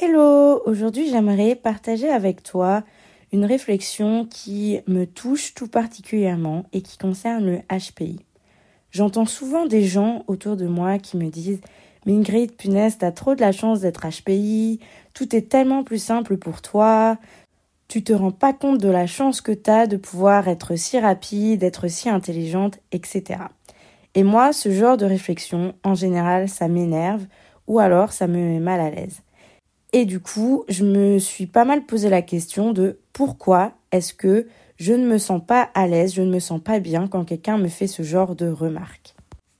Hello, aujourd'hui j'aimerais partager avec toi une réflexion qui me touche tout particulièrement et qui concerne le HPI. J'entends souvent des gens autour de moi qui me disent Mais Ingrid, punaise, t'as trop de la chance d'être HPI, tout est tellement plus simple pour toi, tu te rends pas compte de la chance que t'as de pouvoir être si rapide, d'être si intelligente, etc. Et moi, ce genre de réflexion, en général, ça m'énerve ou alors ça me met mal à l'aise. Et du coup, je me suis pas mal posé la question de pourquoi est-ce que je ne me sens pas à l'aise, je ne me sens pas bien quand quelqu'un me fait ce genre de remarques.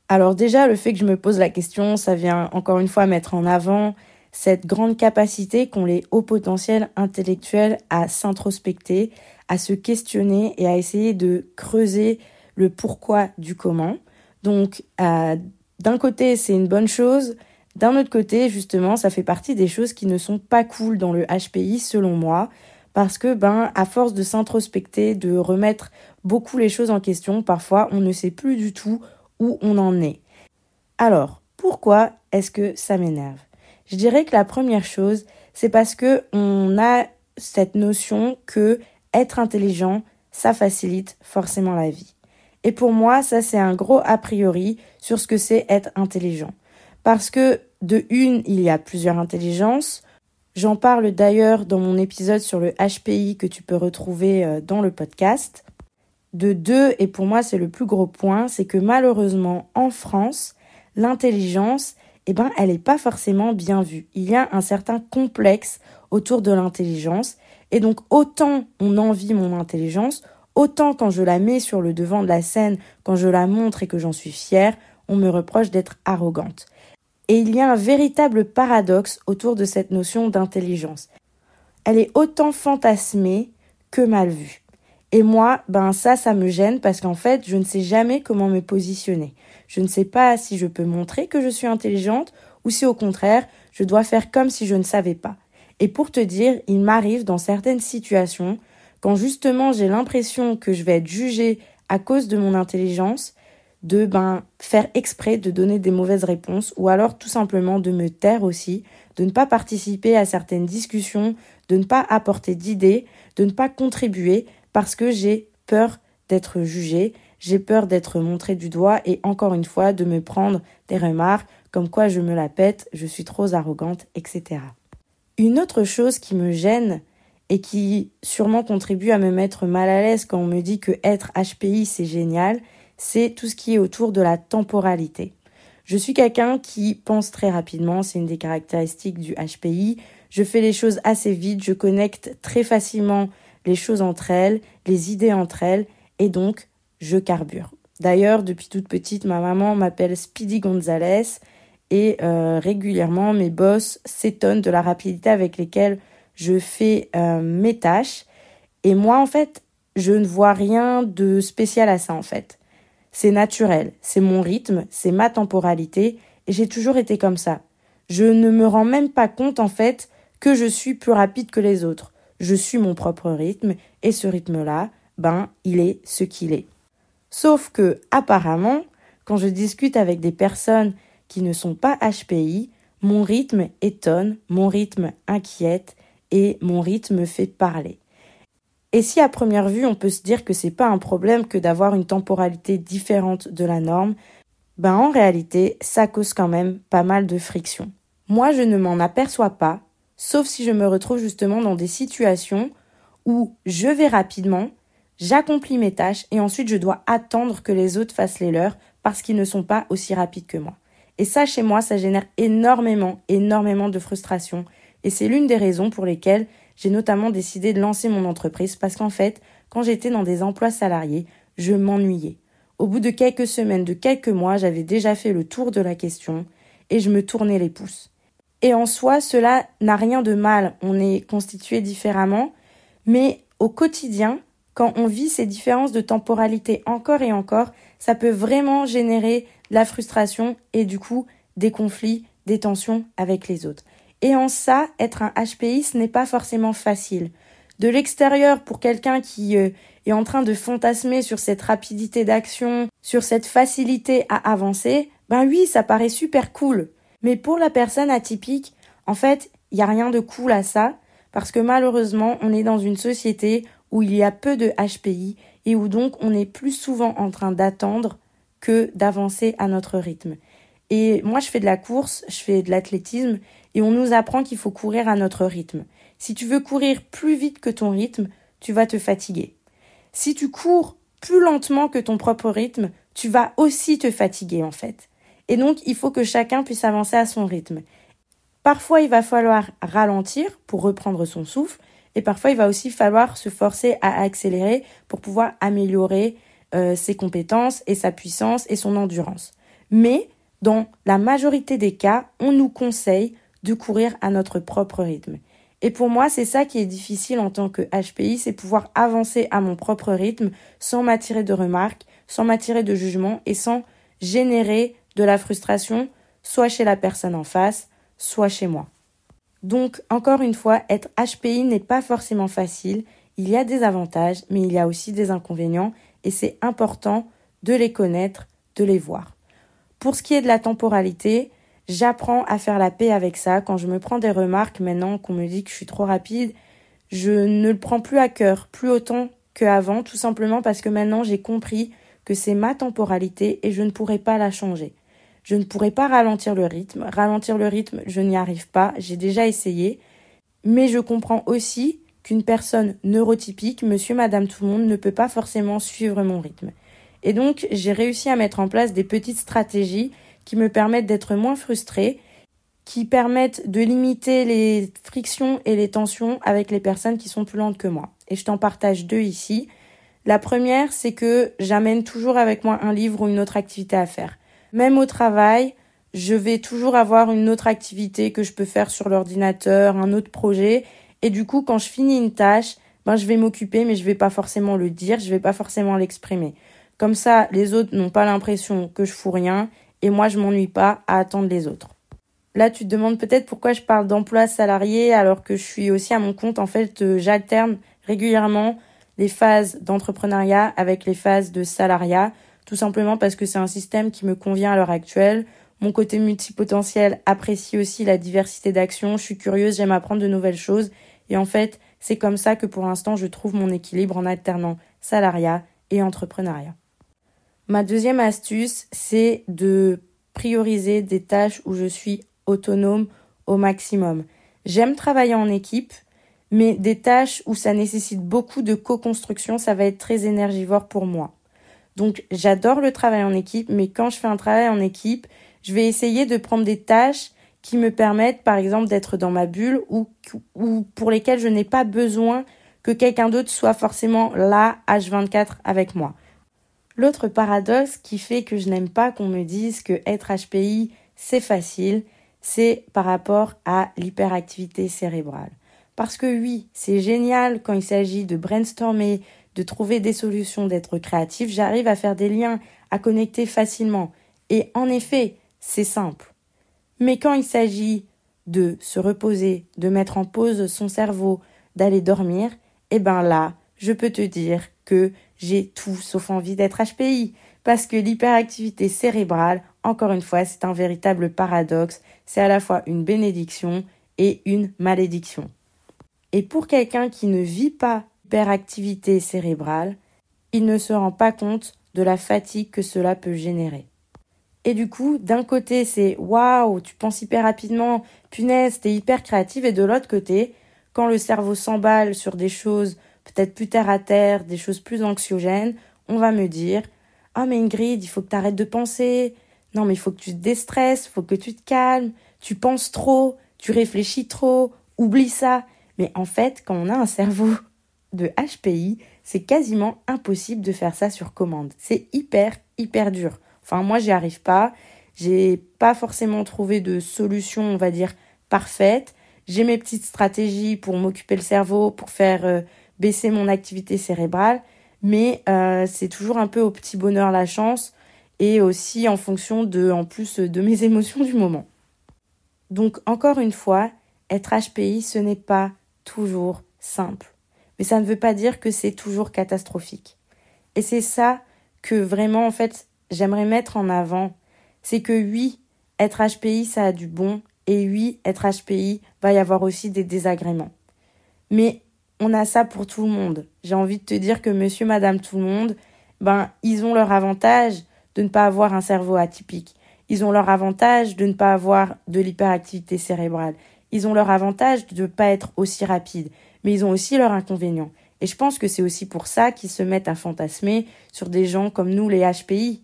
Alors déjà, le fait que je me pose la question, ça vient encore une fois mettre en avant cette grande capacité qu'ont les hauts potentiels intellectuels à s'introspecter, à se questionner et à essayer de creuser le pourquoi du comment. Donc, euh, d'un côté, c'est une bonne chose, d'un autre côté, justement, ça fait partie des choses qui ne sont pas cool dans le HPI, selon moi, parce que, ben, à force de s'introspecter, de remettre beaucoup les choses en question, parfois, on ne sait plus du tout où on en est. Alors, pourquoi est-ce que ça m'énerve? Je dirais que la première chose, c'est parce que on a cette notion que être intelligent, ça facilite forcément la vie. Et pour moi, ça c'est un gros a priori sur ce que c'est être intelligent. Parce que de une, il y a plusieurs intelligences. J'en parle d'ailleurs dans mon épisode sur le HPI que tu peux retrouver euh, dans le podcast. De deux, et pour moi c'est le plus gros point, c'est que malheureusement en France, l'intelligence, eh ben, elle n'est pas forcément bien vue. Il y a un certain complexe autour de l'intelligence. Et donc autant on envie mon intelligence, autant quand je la mets sur le devant de la scène, quand je la montre et que j'en suis fière, on me reproche d'être arrogante. Et il y a un véritable paradoxe autour de cette notion d'intelligence. Elle est autant fantasmée que mal vue. Et moi, ben ça, ça me gêne parce qu'en fait, je ne sais jamais comment me positionner. Je ne sais pas si je peux montrer que je suis intelligente ou si au contraire, je dois faire comme si je ne savais pas. Et pour te dire, il m'arrive dans certaines situations, quand justement j'ai l'impression que je vais être jugée à cause de mon intelligence, de ben, faire exprès de donner des mauvaises réponses ou alors tout simplement de me taire aussi, de ne pas participer à certaines discussions, de ne pas apporter d'idées, de ne pas contribuer parce que j'ai peur d'être jugée, j'ai peur d'être montrée du doigt et encore une fois de me prendre des remarques comme quoi je me la pète, je suis trop arrogante, etc. Une autre chose qui me gêne et qui sûrement contribue à me mettre mal à l'aise quand on me dit que être HPI c'est génial, c'est tout ce qui est autour de la temporalité. Je suis quelqu'un qui pense très rapidement, c'est une des caractéristiques du HPI. Je fais les choses assez vite, je connecte très facilement les choses entre elles, les idées entre elles, et donc je carbure. D'ailleurs, depuis toute petite, ma maman m'appelle Speedy Gonzalez et euh, régulièrement mes boss s'étonnent de la rapidité avec laquelle je fais euh, mes tâches. Et moi, en fait, je ne vois rien de spécial à ça, en fait. C'est naturel, c'est mon rythme, c'est ma temporalité, et j'ai toujours été comme ça. Je ne me rends même pas compte, en fait, que je suis plus rapide que les autres. Je suis mon propre rythme, et ce rythme-là, ben, il est ce qu'il est. Sauf que, apparemment, quand je discute avec des personnes qui ne sont pas HPI, Mon rythme étonne, mon rythme inquiète et mon rythme fait parler. Et si à première vue on peut se dire que c'est pas un problème que d'avoir une temporalité différente de la norme, ben en réalité ça cause quand même pas mal de friction. Moi je ne m'en aperçois pas, sauf si je me retrouve justement dans des situations où je vais rapidement, j'accomplis mes tâches et ensuite je dois attendre que les autres fassent les leurs parce qu'ils ne sont pas aussi rapides que moi. Et ça, chez moi, ça génère énormément, énormément de frustration. Et c'est l'une des raisons pour lesquelles j'ai notamment décidé de lancer mon entreprise parce qu'en fait, quand j'étais dans des emplois salariés, je m'ennuyais. Au bout de quelques semaines, de quelques mois, j'avais déjà fait le tour de la question et je me tournais les pouces. Et en soi, cela n'a rien de mal, on est constitué différemment, mais au quotidien, quand on vit ces différences de temporalité encore et encore, ça peut vraiment générer de la frustration et du coup des conflits, des tensions avec les autres. Et en ça, être un HPI, ce n'est pas forcément facile. De l'extérieur, pour quelqu'un qui euh, est en train de fantasmer sur cette rapidité d'action, sur cette facilité à avancer, ben oui, ça paraît super cool. Mais pour la personne atypique, en fait, il n'y a rien de cool à ça, parce que malheureusement, on est dans une société où il y a peu de HPI et où donc on est plus souvent en train d'attendre que d'avancer à notre rythme. Et moi, je fais de la course, je fais de l'athlétisme et on nous apprend qu'il faut courir à notre rythme. Si tu veux courir plus vite que ton rythme, tu vas te fatiguer. Si tu cours plus lentement que ton propre rythme, tu vas aussi te fatiguer en fait. Et donc, il faut que chacun puisse avancer à son rythme. Parfois, il va falloir ralentir pour reprendre son souffle, et parfois, il va aussi falloir se forcer à accélérer pour pouvoir améliorer euh, ses compétences et sa puissance et son endurance. Mais dans la majorité des cas, on nous conseille de courir à notre propre rythme. Et pour moi, c'est ça qui est difficile en tant que HPI, c'est pouvoir avancer à mon propre rythme sans m'attirer de remarques, sans m'attirer de jugements et sans générer de la frustration, soit chez la personne en face, soit chez moi. Donc, encore une fois, être HPI n'est pas forcément facile. Il y a des avantages, mais il y a aussi des inconvénients, et c'est important de les connaître, de les voir. Pour ce qui est de la temporalité, j'apprends à faire la paix avec ça. Quand je me prends des remarques maintenant qu'on me dit que je suis trop rapide, je ne le prends plus à cœur, plus autant qu'avant, tout simplement parce que maintenant j'ai compris que c'est ma temporalité et je ne pourrai pas la changer. Je ne pourrais pas ralentir le rythme. Ralentir le rythme, je n'y arrive pas. J'ai déjà essayé. Mais je comprends aussi qu'une personne neurotypique, monsieur, madame, tout le monde, ne peut pas forcément suivre mon rythme. Et donc, j'ai réussi à mettre en place des petites stratégies qui me permettent d'être moins frustrée, qui permettent de limiter les frictions et les tensions avec les personnes qui sont plus lentes que moi. Et je t'en partage deux ici. La première, c'est que j'amène toujours avec moi un livre ou une autre activité à faire. Même au travail, je vais toujours avoir une autre activité que je peux faire sur l'ordinateur, un autre projet. Et du coup, quand je finis une tâche, ben, je vais m'occuper, mais je vais pas forcément le dire, je vais pas forcément l'exprimer. Comme ça, les autres n'ont pas l'impression que je fous rien et moi, je m'ennuie pas à attendre les autres. Là, tu te demandes peut-être pourquoi je parle d'emploi salarié alors que je suis aussi à mon compte. En fait, euh, j'alterne régulièrement les phases d'entrepreneuriat avec les phases de salariat tout simplement parce que c'est un système qui me convient à l'heure actuelle. Mon côté multipotentiel apprécie aussi la diversité d'actions, je suis curieuse, j'aime apprendre de nouvelles choses, et en fait, c'est comme ça que pour l'instant je trouve mon équilibre en alternant salariat et entrepreneuriat. Ma deuxième astuce, c'est de prioriser des tâches où je suis autonome au maximum. J'aime travailler en équipe, mais des tâches où ça nécessite beaucoup de co-construction, ça va être très énergivore pour moi. Donc j'adore le travail en équipe, mais quand je fais un travail en équipe, je vais essayer de prendre des tâches qui me permettent par exemple d'être dans ma bulle ou, ou pour lesquelles je n'ai pas besoin que quelqu'un d'autre soit forcément là H24 avec moi. L'autre paradoxe qui fait que je n'aime pas qu'on me dise que être HPI c'est facile, c'est par rapport à l'hyperactivité cérébrale. Parce que oui, c'est génial quand il s'agit de brainstormer, de trouver des solutions, d'être créatif, j'arrive à faire des liens, à connecter facilement. Et en effet, c'est simple. Mais quand il s'agit de se reposer, de mettre en pause son cerveau, d'aller dormir, eh ben là, je peux te dire que j'ai tout sauf envie d'être HPI, parce que l'hyperactivité cérébrale, encore une fois, c'est un véritable paradoxe. C'est à la fois une bénédiction et une malédiction. Et pour quelqu'un qui ne vit pas hyperactivité cérébrale, il ne se rend pas compte de la fatigue que cela peut générer. Et du coup, d'un côté, c'est waouh, tu penses hyper rapidement, punaise, t'es hyper créative, et de l'autre côté, quand le cerveau s'emballe sur des choses peut-être plus terre à terre, des choses plus anxiogènes, on va me dire Ah, mais Ingrid, il faut que tu arrêtes de penser. Non, mais il faut que tu te déstresses, il faut que tu te calmes. Tu penses trop, tu réfléchis trop, oublie ça. Mais en fait, quand on a un cerveau de HPI, c'est quasiment impossible de faire ça sur commande. C'est hyper, hyper dur. Enfin, moi, j'y arrive pas. J'ai pas forcément trouvé de solution, on va dire, parfaite. J'ai mes petites stratégies pour m'occuper le cerveau, pour faire euh, baisser mon activité cérébrale, mais euh, c'est toujours un peu au petit bonheur la chance et aussi en fonction de, en plus de mes émotions du moment. Donc encore une fois, être HPI, ce n'est pas toujours simple, mais ça ne veut pas dire que c'est toujours catastrophique. Et c'est ça que vraiment, en fait, j'aimerais mettre en avant, c'est que oui, être HPI, ça a du bon, et oui, être HPI, va y avoir aussi des désagréments. Mais on a ça pour tout le monde. J'ai envie de te dire que monsieur, madame, tout le monde, ben, ils ont leur avantage de ne pas avoir un cerveau atypique. Ils ont leur avantage de ne pas avoir de l'hyperactivité cérébrale. Ils ont leur avantage de ne pas être aussi rapides. Mais ils ont aussi leur inconvénient. Et je pense que c'est aussi pour ça qu'ils se mettent à fantasmer sur des gens comme nous, les HPI.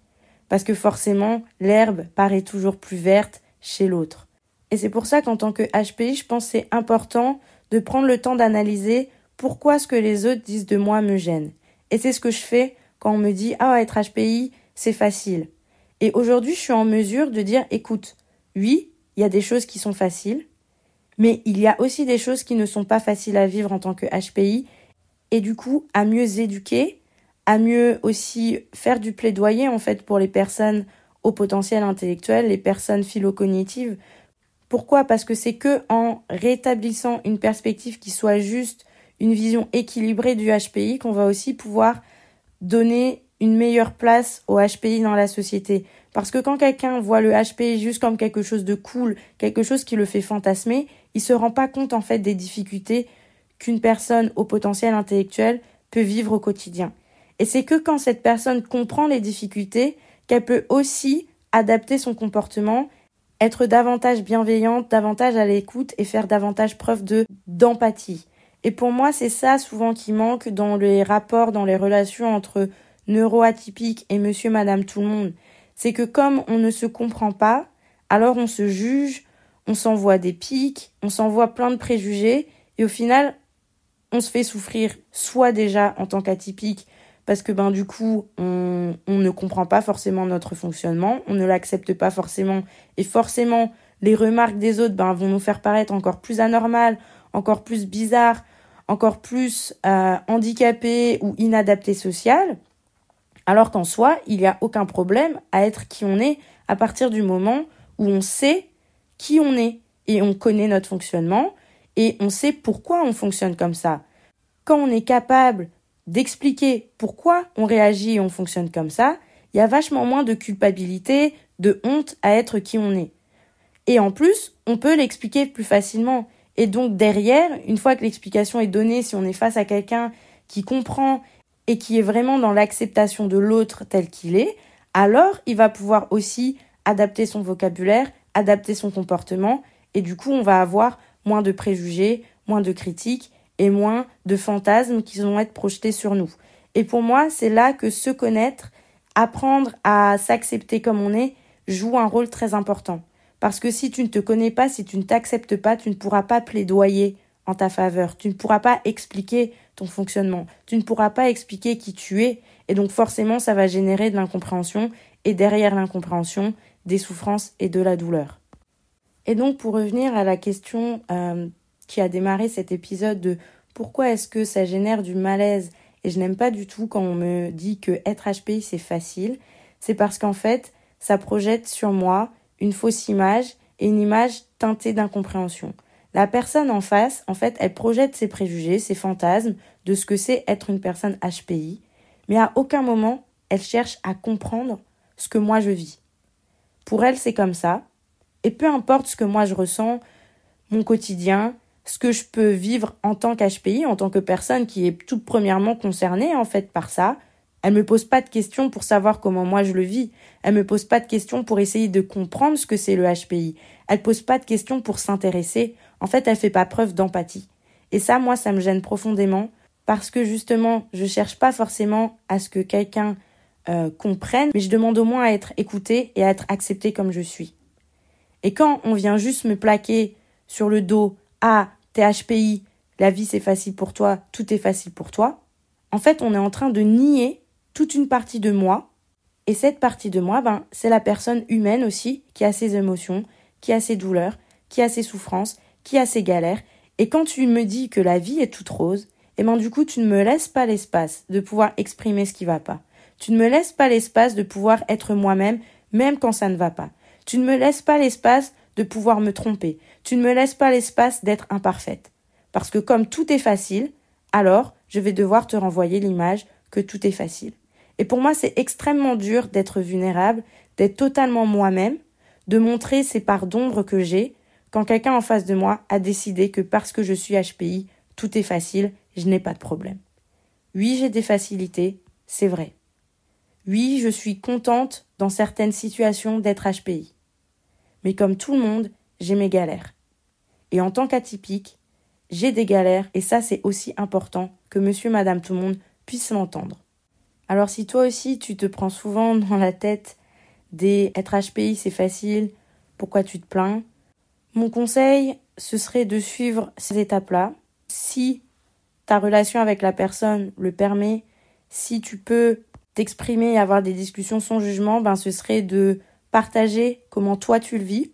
Parce que forcément, l'herbe paraît toujours plus verte chez l'autre. Et c'est pour ça qu'en tant que HPI, je pense c'est important de prendre le temps d'analyser pourquoi ce que les autres disent de moi me gêne? Et c'est ce que je fais quand on me dit Ah, être HPI, c'est facile. Et aujourd'hui, je suis en mesure de dire Écoute, oui, il y a des choses qui sont faciles, mais il y a aussi des choses qui ne sont pas faciles à vivre en tant que HPI, et du coup, à mieux éduquer, à mieux aussi faire du plaidoyer en fait pour les personnes au potentiel intellectuel, les personnes philocognitives. Pourquoi? Parce que c'est que en rétablissant une perspective qui soit juste, une vision équilibrée du HPI qu'on va aussi pouvoir donner une meilleure place au HPI dans la société. Parce que quand quelqu'un voit le HPI juste comme quelque chose de cool, quelque chose qui le fait fantasmer, il se rend pas compte en fait des difficultés qu'une personne au potentiel intellectuel peut vivre au quotidien. Et c'est que quand cette personne comprend les difficultés qu'elle peut aussi adapter son comportement, être davantage bienveillante, davantage à l'écoute et faire davantage preuve de d'empathie. Et pour moi, c'est ça souvent qui manque dans les rapports, dans les relations entre neuroatypiques et monsieur, madame, tout le monde. C'est que comme on ne se comprend pas, alors on se juge, on s'envoie des pics, on s'envoie plein de préjugés, et au final, on se fait souffrir soit déjà en tant qu'atypique, parce que ben du coup, on, ne comprend pas forcément notre fonctionnement, on ne l'accepte pas forcément, et forcément, les remarques des autres ben, vont nous faire paraître encore plus anormales, encore plus bizarres, encore plus euh, handicapé ou inadapté social, alors qu'en soi, il n'y a aucun problème à être qui on est à partir du moment où on sait qui on est et on connaît notre fonctionnement et on sait pourquoi on fonctionne comme ça. Quand on est capable d'expliquer pourquoi on réagit et on fonctionne comme ça, il y a vachement moins de culpabilité, de honte à être qui on est. Et en plus, on peut l'expliquer plus facilement. Et donc derrière, une fois que l'explication est donnée, si on est face à quelqu'un qui comprend et qui est vraiment dans l'acceptation de l'autre tel qu'il est, alors il va pouvoir aussi adapter son vocabulaire, adapter son comportement, et du coup on va avoir moins de préjugés, moins de critiques et moins de fantasmes qui vont être projetés sur nous. Et pour moi, c'est là que se connaître, apprendre à s'accepter comme on est, joue un rôle très important. Parce que si tu ne te connais pas, si tu ne t'acceptes pas, tu ne pourras pas plaidoyer en ta faveur. Tu ne pourras pas expliquer ton fonctionnement. Tu ne pourras pas expliquer qui tu es. Et donc forcément, ça va générer de l'incompréhension et derrière l'incompréhension, des souffrances et de la douleur. Et donc pour revenir à la question euh, qui a démarré cet épisode de pourquoi est-ce que ça génère du malaise? Et je n'aime pas du tout quand on me dit que être HPI c'est facile, c'est parce qu'en fait ça projette sur moi une fausse image et une image teintée d'incompréhension. La personne en face, en fait, elle projette ses préjugés, ses fantasmes de ce que c'est être une personne HPI, mais à aucun moment elle cherche à comprendre ce que moi je vis. Pour elle, c'est comme ça. Et peu importe ce que moi je ressens, mon quotidien, ce que je peux vivre en tant qu'HPI, en tant que personne qui est toute premièrement concernée en fait par ça, elle me pose pas de questions pour savoir comment moi je le vis. Elle me pose pas de questions pour essayer de comprendre ce que c'est le HPI. Elle pose pas de questions pour s'intéresser. En fait, elle fait pas preuve d'empathie. Et ça, moi, ça me gêne profondément parce que justement, je cherche pas forcément à ce que quelqu'un euh, comprenne, mais je demande au moins à être écouté et à être accepté comme je suis. Et quand on vient juste me plaquer sur le dos, ah, t'es HPI, la vie c'est facile pour toi, tout est facile pour toi, en fait, on est en train de nier toute une partie de moi. Et cette partie de moi, ben, c'est la personne humaine aussi qui a ses émotions, qui a ses douleurs, qui a ses souffrances, qui a ses galères et quand tu me dis que la vie est toute rose, eh ben du coup tu ne me laisses pas l'espace de pouvoir exprimer ce qui va pas. Tu ne me laisses pas l'espace de pouvoir être moi-même même quand ça ne va pas. Tu ne me laisses pas l'espace de pouvoir me tromper. Tu ne me laisses pas l'espace d'être imparfaite. Parce que comme tout est facile, alors je vais devoir te renvoyer l'image que tout est facile. Et pour moi, c'est extrêmement dur d'être vulnérable, d'être totalement moi-même, de montrer ces parts d'ombre que j'ai, quand quelqu'un en face de moi a décidé que parce que je suis HPI, tout est facile, je n'ai pas de problème. Oui, j'ai des facilités, c'est vrai. Oui, je suis contente dans certaines situations d'être HPI. Mais comme tout le monde, j'ai mes galères. Et en tant qu'atypique, j'ai des galères et ça c'est aussi important que monsieur, madame, tout le monde puisse l'entendre. Alors si toi aussi tu te prends souvent dans la tête des être HPI c'est facile, pourquoi tu te plains? Mon conseil, ce serait de suivre ces étapes-là. Si ta relation avec la personne le permet, si tu peux t'exprimer et avoir des discussions sans jugement, ben ce serait de partager comment toi tu le vis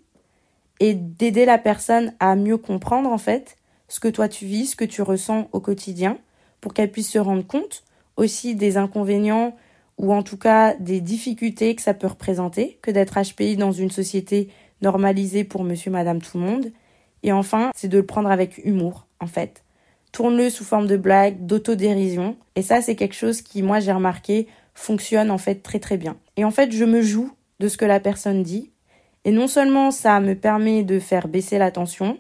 et d'aider la personne à mieux comprendre en fait ce que toi tu vis, ce que tu ressens au quotidien pour qu'elle puisse se rendre compte aussi des inconvénients ou en tout cas des difficultés que ça peut représenter que d'être HPI dans une société normalisé pour monsieur, madame, tout le monde. Et enfin, c'est de le prendre avec humour, en fait. Tourne-le sous forme de blague, d'autodérision. Et ça, c'est quelque chose qui, moi, j'ai remarqué, fonctionne en fait très très bien. Et en fait, je me joue de ce que la personne dit. Et non seulement ça me permet de faire baisser la tension,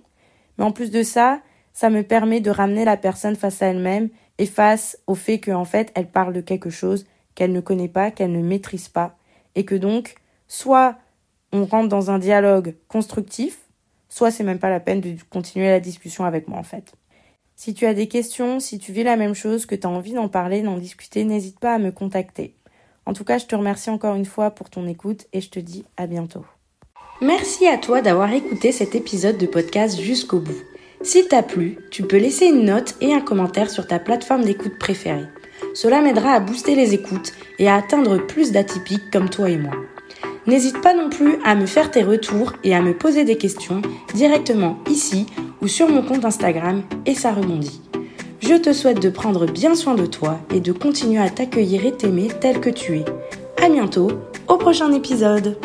mais en plus de ça, ça me permet de ramener la personne face à elle-même et face au fait qu'en fait, elle parle de quelque chose qu'elle ne connaît pas, qu'elle ne maîtrise pas. Et que donc, soit on rentre dans un dialogue constructif, soit c'est même pas la peine de continuer la discussion avec moi en fait. Si tu as des questions, si tu vis la même chose, que tu as envie d'en parler, d'en discuter, n'hésite pas à me contacter. En tout cas, je te remercie encore une fois pour ton écoute et je te dis à bientôt. Merci à toi d'avoir écouté cet épisode de podcast jusqu'au bout. S'il t'a plu, tu peux laisser une note et un commentaire sur ta plateforme d'écoute préférée. Cela m'aidera à booster les écoutes et à atteindre plus d'atypiques comme toi et moi. N'hésite pas non plus à me faire tes retours et à me poser des questions directement ici ou sur mon compte Instagram et ça rebondit. Je te souhaite de prendre bien soin de toi et de continuer à t'accueillir et t'aimer tel que tu es. À bientôt au prochain épisode.